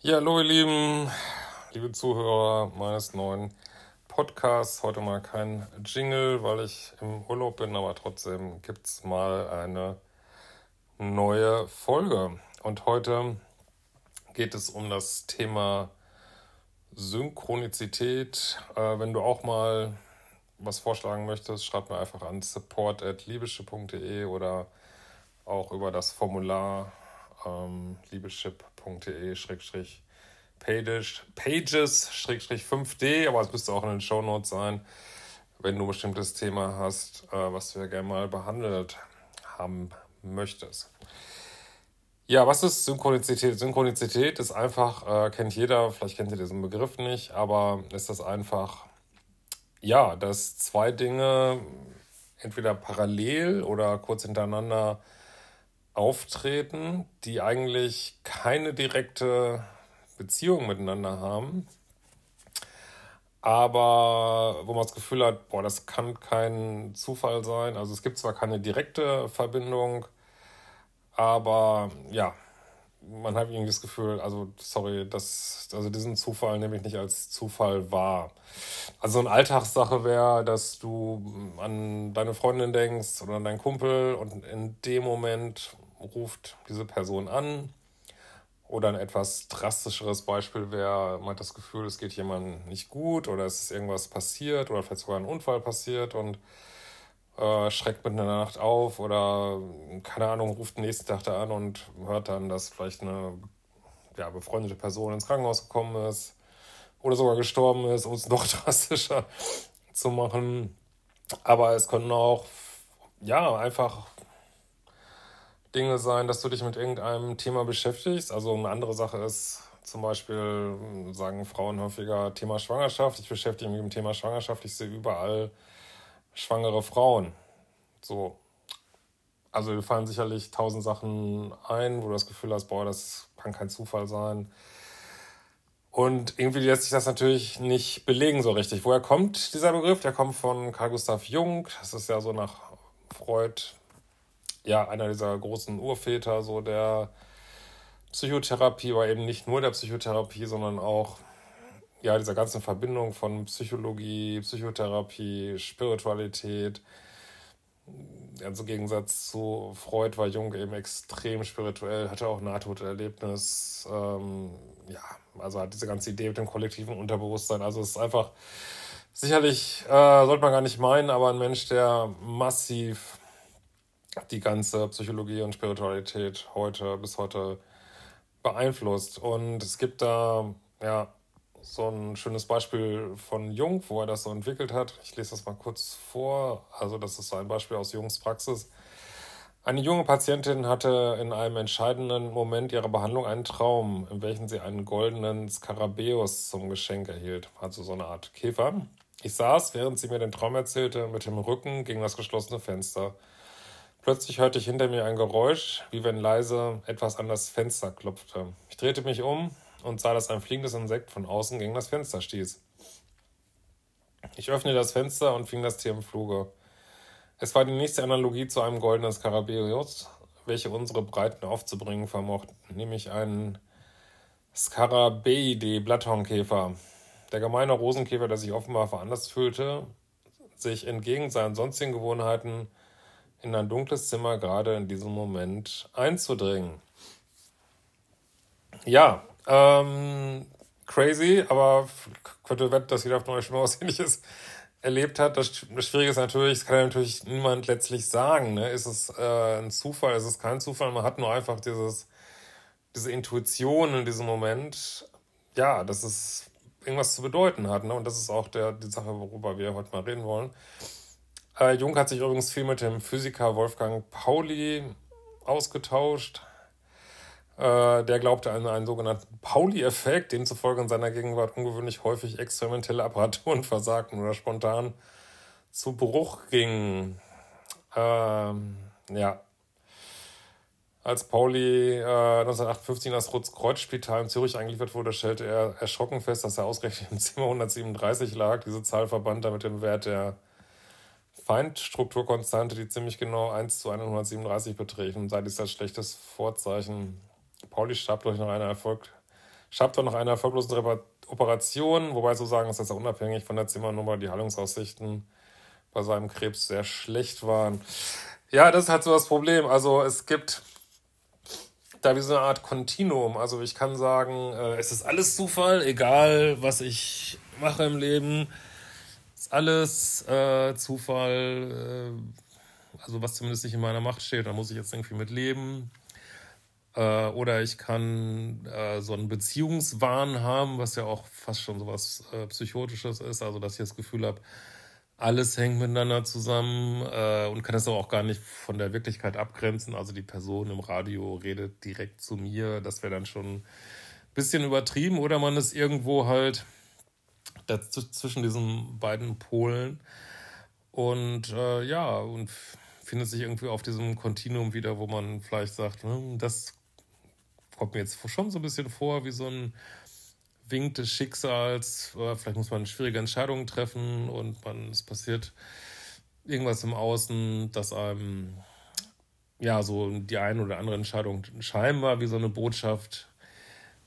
Ja, hallo ihr Lieben, liebe Zuhörer meines neuen Podcasts. Heute mal kein Jingle, weil ich im Urlaub bin, aber trotzdem gibt es mal eine neue Folge. Und heute geht es um das Thema Synchronizität. Äh, wenn du auch mal was vorschlagen möchtest, schreib mir einfach an support.liebeschipp.de oder auch über das Formular ähm, liebeschip.de pages, pages 5D, aber es müsste auch in den Show Notes sein, wenn du ein bestimmtes Thema hast, äh, was ja gerne mal behandelt haben möchtest. Ja, was ist Synchronizität? Synchronizität ist einfach, äh, kennt jeder, vielleicht kennt ihr diesen Begriff nicht, aber ist das einfach, ja, dass zwei Dinge entweder parallel oder kurz hintereinander auftreten, die eigentlich keine direkte Beziehung miteinander haben, aber wo man das Gefühl hat, boah, das kann kein Zufall sein. Also es gibt zwar keine direkte Verbindung, aber ja, man hat irgendwie das Gefühl, also sorry, das, also diesen Zufall nehme ich nicht als Zufall wahr. Also eine Alltagssache wäre, dass du an deine Freundin denkst oder an deinen Kumpel und in dem Moment ruft diese Person an. Oder ein etwas drastischeres Beispiel wäre, man hat das Gefühl, es geht jemandem nicht gut oder es ist irgendwas passiert oder vielleicht sogar ein Unfall passiert und äh, schreckt in der Nacht auf oder, keine Ahnung, ruft den nächsten Tag da an und hört dann, dass vielleicht eine ja, befreundete Person ins Krankenhaus gekommen ist oder sogar gestorben ist, um es noch drastischer zu machen. Aber es könnten auch, ja, einfach Dinge sein, dass du dich mit irgendeinem Thema beschäftigst. Also eine andere Sache ist zum Beispiel, sagen Frauen häufiger, Thema Schwangerschaft. Ich beschäftige mich mit dem Thema Schwangerschaft. Ich sehe überall schwangere Frauen. So. Also dir fallen sicherlich tausend Sachen ein, wo du das Gefühl hast, boah, das kann kein Zufall sein. Und irgendwie lässt sich das natürlich nicht belegen so richtig. Woher kommt dieser Begriff? Der kommt von Carl Gustav Jung. Das ist ja so nach Freud ja, einer dieser großen Urväter, so der Psychotherapie, aber eben nicht nur der Psychotherapie, sondern auch ja, dieser ganzen Verbindung von Psychologie, Psychotherapie, Spiritualität. Also im Gegensatz zu Freud war Jung eben extrem spirituell, hatte auch Nahtoderlebnis. Ähm, ja, also hat diese ganze Idee mit dem kollektiven Unterbewusstsein. Also es ist einfach sicherlich, äh, sollte man gar nicht meinen, aber ein Mensch, der massiv die ganze Psychologie und Spiritualität heute bis heute beeinflusst. Und es gibt da ja so ein schönes Beispiel von Jung, wo er das so entwickelt hat. Ich lese das mal kurz vor. Also das ist so ein Beispiel aus Jungs Praxis. Eine junge Patientin hatte in einem entscheidenden Moment ihrer Behandlung einen Traum, in welchem sie einen goldenen Skarabäus zum Geschenk erhielt, also so eine Art Käfer. Ich saß, während sie mir den Traum erzählte, mit dem Rücken gegen das geschlossene Fenster. Plötzlich hörte ich hinter mir ein Geräusch, wie wenn leise etwas an das Fenster klopfte. Ich drehte mich um und sah, dass ein fliegendes Insekt von außen gegen das Fenster stieß. Ich öffnete das Fenster und fing das Tier im Fluge. Es war die nächste Analogie zu einem goldenen Skarabäus, welche unsere Breiten aufzubringen vermochten, nämlich einen Scarabeidae Blatthornkäfer. Der gemeine Rosenkäfer, der sich offenbar veranlasst fühlte, sich entgegen seinen sonstigen Gewohnheiten in ein dunkles Zimmer gerade in diesem Moment einzudringen. Ja, ähm, crazy, aber könnte wetten, dass jeder von euch schon mal was ähnliches erlebt hat. Das, Schwierige ist natürlich, es kann natürlich niemand letztlich sagen. Ne? Ist es äh, ein Zufall, ist es kein Zufall? Man hat nur einfach dieses, diese Intuition in diesem Moment, ja, dass es irgendwas zu bedeuten hat. Ne? Und das ist auch der, die Sache, worüber wir heute mal reden wollen. Äh, Jung hat sich übrigens viel mit dem Physiker Wolfgang Pauli ausgetauscht. Äh, der glaubte an einen sogenannten Pauli-Effekt, demzufolge in seiner Gegenwart ungewöhnlich häufig experimentelle Apparaturen versagten oder spontan zu Bruch gingen. Ähm, ja. Als Pauli äh, 1958 in das Rotes-Kreuz-Spital in Zürich eingeliefert wurde, stellte er erschrocken fest, dass er ausgerechnet im Zimmer 137 lag. Diese Zahl verband er mit dem Wert der Feindstrukturkonstante, die ziemlich genau 1 zu 137 beträgt und sei dies das schlechtes Vorzeichen. Pauli starb durch noch eine Schabt doch nach einer erfolglosen Operation, wobei zu sagen ist, dass er unabhängig von der Zimmernummer die Heilungsaussichten bei seinem Krebs sehr schlecht waren. Ja, das ist halt so das Problem. Also es gibt da wie so eine Art Kontinuum. Also ich kann sagen, äh, es ist alles Zufall, egal was ich mache im Leben. Alles äh, Zufall, äh, also was zumindest nicht in meiner Macht steht, da muss ich jetzt irgendwie mit leben. Äh, oder ich kann äh, so einen Beziehungswahn haben, was ja auch fast schon so was äh, Psychotisches ist, also dass ich das Gefühl habe, alles hängt miteinander zusammen äh, und kann das auch gar nicht von der Wirklichkeit abgrenzen. Also die Person im Radio redet direkt zu mir. Das wäre dann schon ein bisschen übertrieben. Oder man ist irgendwo halt zwischen diesen beiden Polen. Und äh, ja, und findet sich irgendwie auf diesem Kontinuum wieder, wo man vielleicht sagt, hm, das kommt mir jetzt schon so ein bisschen vor wie so ein Wink des Schicksals, vielleicht muss man schwierige Entscheidungen treffen und man, es passiert irgendwas im Außen, das einem ja so die eine oder andere Entscheidung scheinbar wie so eine Botschaft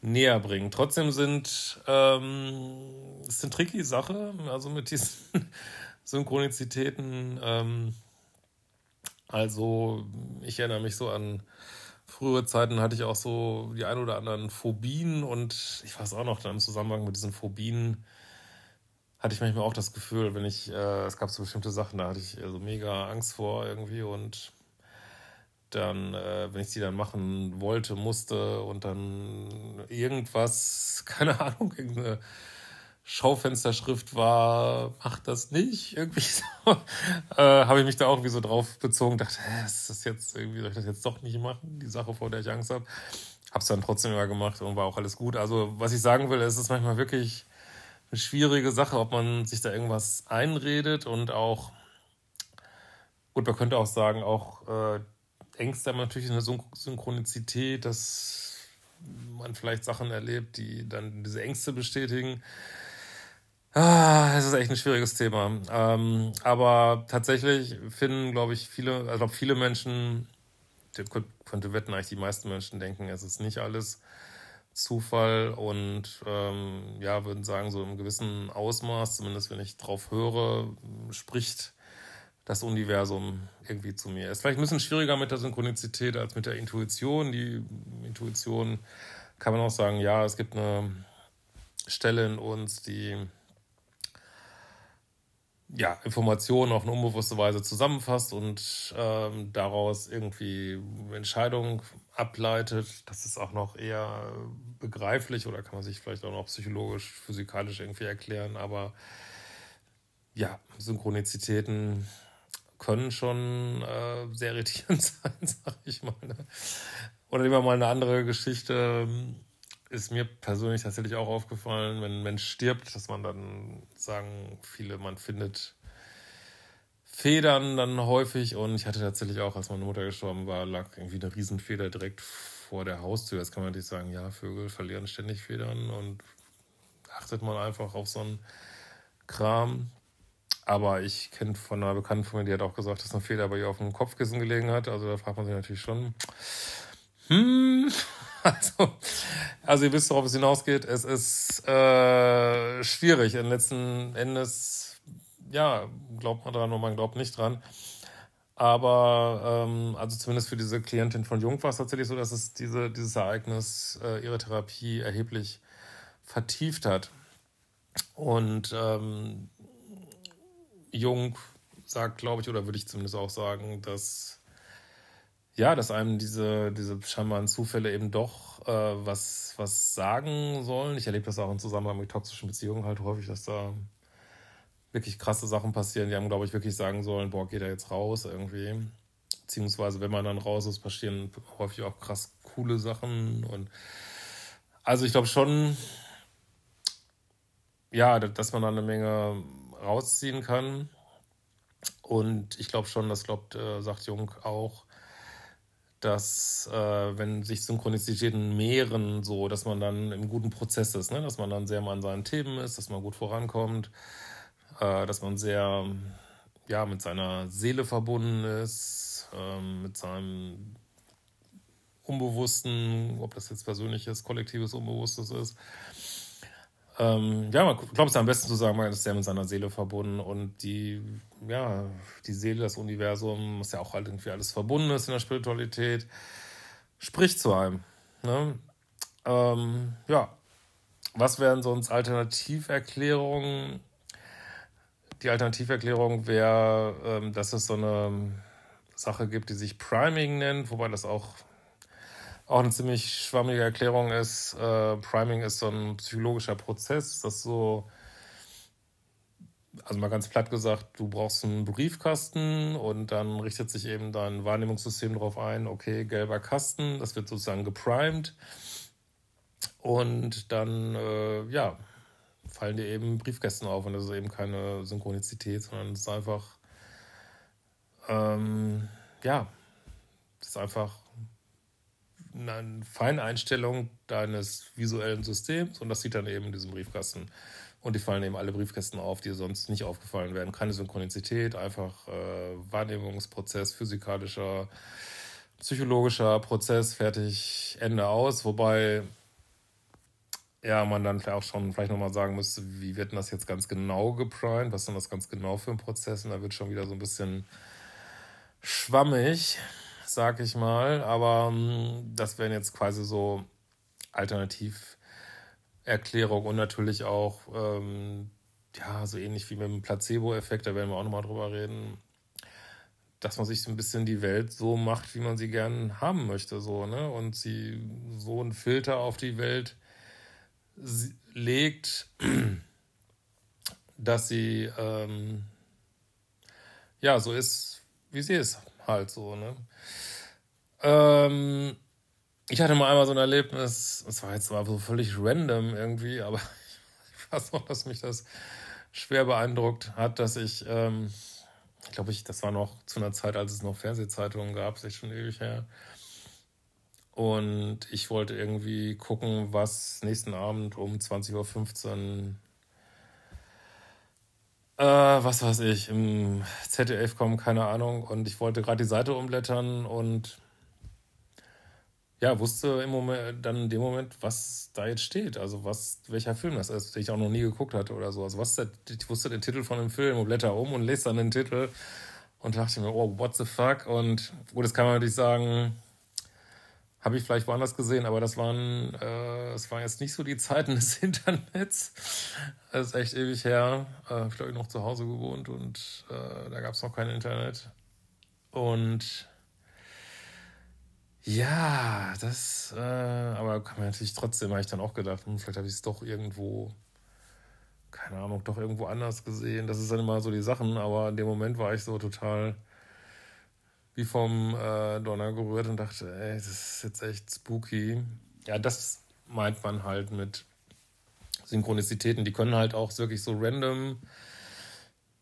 näher bringt. Trotzdem sind ähm, es ist eine tricky Sache, also mit diesen Synchronizitäten. Ähm, also ich erinnere mich so an frühere Zeiten hatte ich auch so die ein oder anderen Phobien und ich weiß auch noch, dann im Zusammenhang mit diesen Phobien hatte ich manchmal auch das Gefühl, wenn ich, äh, es gab so bestimmte Sachen, da hatte ich so mega Angst vor irgendwie und dann, äh, wenn ich die dann machen wollte, musste und dann irgendwas, keine Ahnung, irgendeine Schaufensterschrift war, macht das nicht. Irgendwie so. Äh, habe ich mich da auch irgendwie so drauf bezogen, dachte, hä, ist das jetzt irgendwie, soll ich das jetzt doch nicht machen, die Sache, vor der ich Angst habe. Hab's dann trotzdem immer gemacht und war auch alles gut. Also, was ich sagen will, es ist manchmal wirklich eine schwierige Sache, ob man sich da irgendwas einredet und auch, gut, man könnte auch sagen, auch äh, Ängste haben natürlich eine Synchronizität, dass man vielleicht Sachen erlebt, die dann diese Ängste bestätigen. Ah, ist echt ein schwieriges Thema. Ähm, aber tatsächlich finden, glaube ich, viele, also viele Menschen, ich könnte wetten, eigentlich die meisten Menschen denken, es ist nicht alles Zufall und ähm, ja, würden sagen, so im gewissen Ausmaß, zumindest wenn ich drauf höre, spricht das Universum irgendwie zu mir. Ist vielleicht ein bisschen schwieriger mit der Synchronizität als mit der Intuition. Die Intuition kann man auch sagen, ja, es gibt eine Stelle in uns, die ja, Informationen auf eine unbewusste Weise zusammenfasst und ähm, daraus irgendwie Entscheidungen ableitet. Das ist auch noch eher begreiflich oder kann man sich vielleicht auch noch psychologisch, physikalisch irgendwie erklären. Aber ja, Synchronizitäten können schon äh, sehr irritierend sein, sag ich mal. Ne? Oder lieber mal eine andere Geschichte ist mir persönlich tatsächlich auch aufgefallen, wenn ein Mensch stirbt, dass man dann sagen viele, man findet Federn dann häufig und ich hatte tatsächlich auch, als meine Mutter gestorben war, lag irgendwie eine Riesenfeder direkt vor der Haustür. Jetzt kann man natürlich sagen, ja, Vögel verlieren ständig Federn und achtet man einfach auf so einen Kram. Aber ich kenne von einer Bekannten von mir, die hat auch gesagt, dass eine Feder bei ihr auf dem Kopfkissen gelegen hat. Also da fragt man sich natürlich schon, hm, Also, also ihr wisst, worauf es hinausgeht. Es ist äh, schwierig. In letzten Endes, ja, glaubt man dran oder man glaubt nicht dran. Aber ähm, also zumindest für diese Klientin von Jung war es tatsächlich so, dass es diese, dieses Ereignis äh, ihre Therapie erheblich vertieft hat. Und ähm, Jung sagt, glaube ich, oder würde ich zumindest auch sagen, dass ja, dass einem diese, diese scheinbaren Zufälle eben doch äh, was, was sagen sollen. Ich erlebe das auch im Zusammenhang mit toxischen Beziehungen halt häufig, dass da wirklich krasse Sachen passieren, die einem, glaube ich, wirklich sagen sollen, boah, geht er jetzt raus irgendwie. Beziehungsweise, wenn man dann raus ist, passieren häufig auch krass coole Sachen. Und also ich glaube schon, ja, dass man da eine Menge rausziehen kann. Und ich glaube schon, das glaubt, äh, sagt Jung auch, dass äh, wenn sich Synchronizitäten mehren, so, dass man dann im guten Prozess ist, ne? dass man dann sehr mal an seinen Themen ist, dass man gut vorankommt, äh, dass man sehr ja, mit seiner Seele verbunden ist, äh, mit seinem Unbewussten, ob das jetzt persönliches, kollektives Unbewusstes ist. Ähm, ja, man glaubt es am besten zu sagen, man ist sehr mit seiner Seele verbunden und die, ja, die Seele, das Universum, was ja auch halt irgendwie alles verbunden ist in der Spiritualität, spricht zu einem. Ne? Ähm, ja, was wären sonst Alternativerklärungen? Die Alternativerklärung wäre, ähm, dass es so eine Sache gibt, die sich Priming nennt, wobei das auch, auch eine ziemlich schwammige Erklärung ist. Äh, Priming ist so ein psychologischer Prozess, das so, also mal ganz platt gesagt, du brauchst einen Briefkasten und dann richtet sich eben dein Wahrnehmungssystem darauf ein, okay, gelber Kasten, das wird sozusagen geprimed. Und dann, äh, ja, fallen dir eben Briefkästen auf und das ist eben keine Synchronizität, sondern es ist einfach, ähm, ja, das ist einfach eine Feineinstellung deines visuellen Systems und das sieht dann eben in diesem Briefkasten. Und die fallen eben alle Briefkästen auf, die sonst nicht aufgefallen wären. Keine Synchronizität, einfach äh, Wahrnehmungsprozess, physikalischer, psychologischer Prozess, fertig, Ende aus. Wobei ja, man dann auch schon vielleicht nochmal sagen müsste, wie wird denn das jetzt ganz genau geprimed? Was ist denn das ganz genau für ein Prozess? Und da wird schon wieder so ein bisschen schwammig, sag ich mal. Aber ähm, das wären jetzt quasi so Alternativerklärungen und natürlich auch, ähm, ja, so ähnlich wie mit dem Placebo-Effekt, da werden wir auch nochmal drüber reden, dass man sich so ein bisschen die Welt so macht, wie man sie gern haben möchte, so, ne? Und sie so einen Filter auf die Welt legt, dass sie ähm, ja so ist, wie sie ist, halt so. Ne? Ähm, ich hatte mal einmal so ein Erlebnis, das war jetzt zwar so völlig random irgendwie, aber ich weiß noch, dass mich das schwer beeindruckt hat, dass ich, ähm, ich glaube, ich, das war noch zu einer Zeit, als es noch Fernsehzeitungen gab, ist schon ewig her. Und ich wollte irgendwie gucken, was nächsten Abend um 20.15 Uhr, äh, was weiß ich, im ZDF kommt, keine Ahnung. Und ich wollte gerade die Seite umblättern und ja, wusste im Moment, dann in dem Moment, was da jetzt steht. Also was, welcher Film das ist, den ich auch noch nie geguckt hatte oder so. Also was der, ich wusste den Titel von dem Film und blätter um und lese dann den Titel und dachte mir, oh, what the fuck? Und gut, das kann man natürlich sagen, habe ich vielleicht woanders gesehen, aber das waren, äh, das waren jetzt nicht so die Zeiten des Internets. Das ist echt ewig her. Äh, ich glaube, noch zu Hause gewohnt und äh, da gab es noch kein Internet. Und ja, das, äh, aber kann man natürlich trotzdem, habe ich dann auch gedacht, hm, vielleicht habe ich es doch irgendwo, keine Ahnung, doch irgendwo anders gesehen. Das ist dann immer so die Sachen, aber in dem Moment war ich so total wie vom äh, Donner gerührt und dachte, ey, das ist jetzt echt spooky. Ja, das meint man halt mit Synchronizitäten. Die können halt auch wirklich so random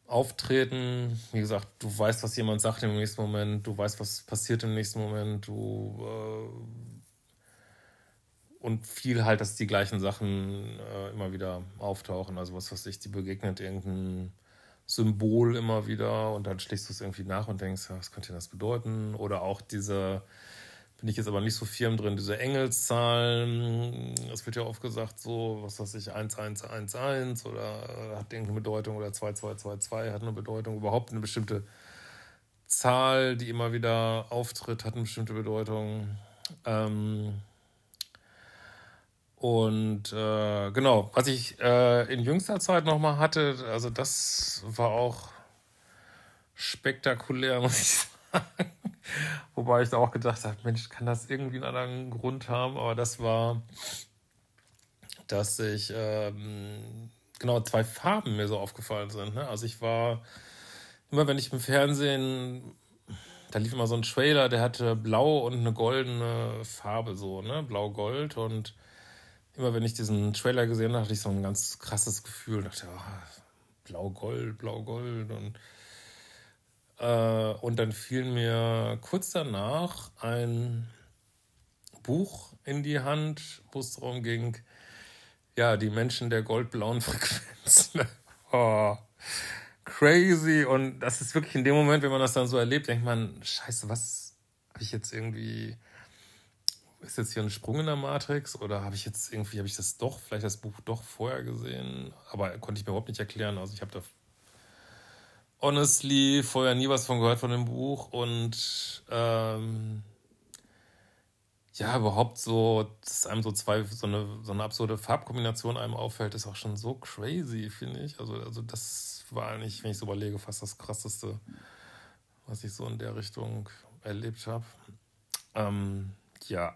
auftreten. Wie gesagt, du weißt, was jemand sagt im nächsten Moment, du weißt, was passiert im nächsten Moment, du äh, und viel halt, dass die gleichen Sachen äh, immer wieder auftauchen. Also was weiß ich, die begegnet irgendein Symbol immer wieder und dann schlägst du es irgendwie nach und denkst, was könnte das bedeuten? Oder auch diese, bin ich jetzt aber nicht so firm drin, diese Engelszahlen, es wird ja oft gesagt, so, was weiß ich, 1111 oder hat irgendeine Bedeutung oder 2222 hat eine Bedeutung, überhaupt eine bestimmte Zahl, die immer wieder auftritt, hat eine bestimmte Bedeutung. Ähm, und äh, genau, was ich äh, in jüngster Zeit nochmal hatte, also das war auch spektakulär, muss ich sagen. Wobei ich da auch gedacht habe, Mensch, kann das irgendwie einen anderen Grund haben? Aber das war, dass ich ähm, genau zwei Farben mir so aufgefallen sind. Ne? Also ich war immer, wenn ich im Fernsehen, da lief immer so ein Trailer, der hatte blau und eine goldene Farbe so, ne, blau-gold und immer wenn ich diesen Trailer gesehen habe, hatte ich so ein ganz krasses Gefühl. Dachte, oh, blau-gold, blau-gold. Und, äh, und dann fiel mir kurz danach ein Buch in die Hand, wo es darum ging, ja, die Menschen der goldblauen Frequenz. oh, crazy. Und das ist wirklich in dem Moment, wenn man das dann so erlebt, denkt man, scheiße, was habe ich jetzt irgendwie ist jetzt hier ein Sprung in der Matrix oder habe ich jetzt irgendwie, habe ich das doch, vielleicht das Buch doch vorher gesehen, aber konnte ich mir überhaupt nicht erklären. Also ich habe da honestly vorher nie was von gehört von dem Buch und ähm, ja, überhaupt so, dass einem so zwei, so eine, so eine absurde Farbkombination einem auffällt, ist auch schon so crazy, finde ich. Also, also das war eigentlich, wenn ich so überlege, fast das krasseste, was ich so in der Richtung erlebt habe. Ähm, ja.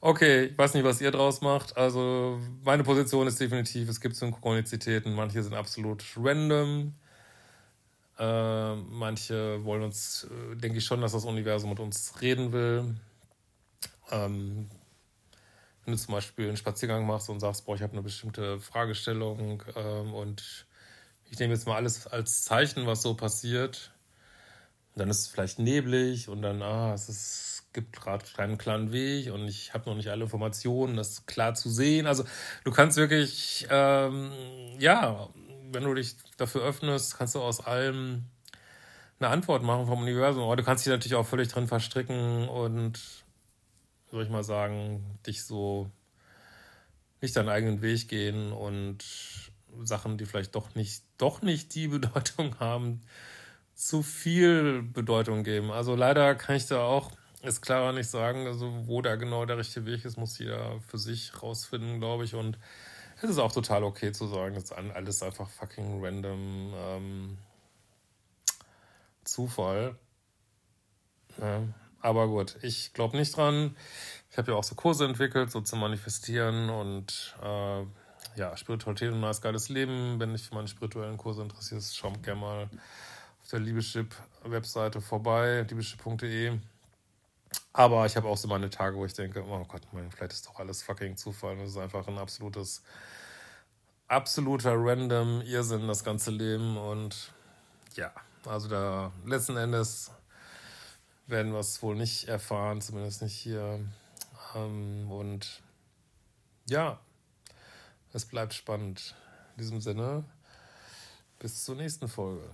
okay, ich weiß nicht, was ihr draus macht. Also, meine Position ist definitiv, es gibt Synchronizitäten, manche sind absolut random. Äh, manche wollen uns, äh, denke ich schon, dass das Universum mit uns reden will. Ähm, wenn du zum Beispiel einen Spaziergang machst und sagst, boah, ich habe eine bestimmte Fragestellung ähm, und ich nehme jetzt mal alles als Zeichen, was so passiert, dann ist es vielleicht neblig und dann, ah, es ist gibt gerade keinen klaren Weg und ich habe noch nicht alle Informationen, das klar zu sehen. Also du kannst wirklich, ähm, ja, wenn du dich dafür öffnest, kannst du aus allem eine Antwort machen vom Universum. Aber du kannst dich natürlich auch völlig drin verstricken und, soll ich mal sagen, dich so nicht deinen eigenen Weg gehen und Sachen, die vielleicht doch nicht, doch nicht die Bedeutung haben, zu viel Bedeutung geben. Also leider kann ich da auch ist klar nicht sagen, also wo da genau der richtige Weg ist, muss jeder für sich rausfinden, glaube ich. Und es ist auch total okay zu sagen, das ist alles einfach fucking random ähm, Zufall. Ja, aber gut, ich glaube nicht dran. Ich habe ja auch so Kurse entwickelt, so zu manifestieren und äh, ja, Spiritualität und neues geiles Leben. Wenn dich für meine spirituellen Kurse interessierst, schau gerne mal auf der Liebeschip-Webseite vorbei, liebeschip.de. Aber ich habe auch so meine Tage, wo ich denke, oh Gott, vielleicht ist doch alles fucking Zufall. Das ist einfach ein absolutes, absoluter random Irrsinn, das ganze Leben. Und ja, also da letzten Endes werden wir es wohl nicht erfahren, zumindest nicht hier. Ähm, und ja, es bleibt spannend. In diesem Sinne, bis zur nächsten Folge.